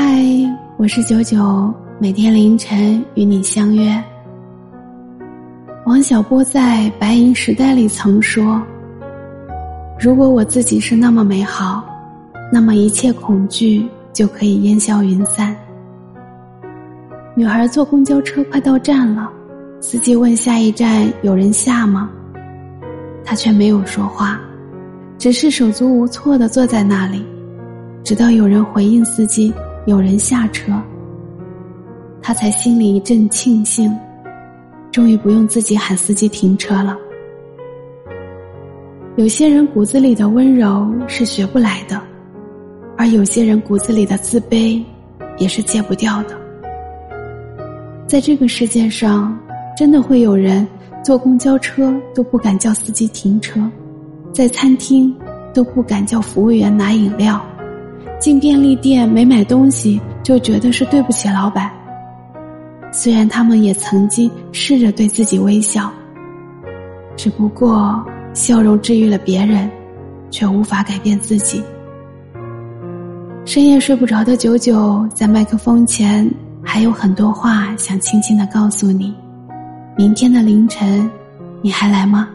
嗨，我是九九，每天凌晨与你相约。王小波在《白银时代》里曾说：“如果我自己是那么美好，那么一切恐惧就可以烟消云散。”女孩坐公交车快到站了，司机问下一站有人下吗？她却没有说话，只是手足无措的坐在那里，直到有人回应司机。有人下车，他才心里一阵庆幸，终于不用自己喊司机停车了。有些人骨子里的温柔是学不来的，而有些人骨子里的自卑也是戒不掉的。在这个世界上，真的会有人坐公交车都不敢叫司机停车，在餐厅都不敢叫服务员拿饮料。进便利店没买东西就觉得是对不起老板。虽然他们也曾经试着对自己微笑，只不过笑容治愈了别人，却无法改变自己。深夜睡不着的九九在麦克风前还有很多话想轻轻的告诉你。明天的凌晨，你还来吗？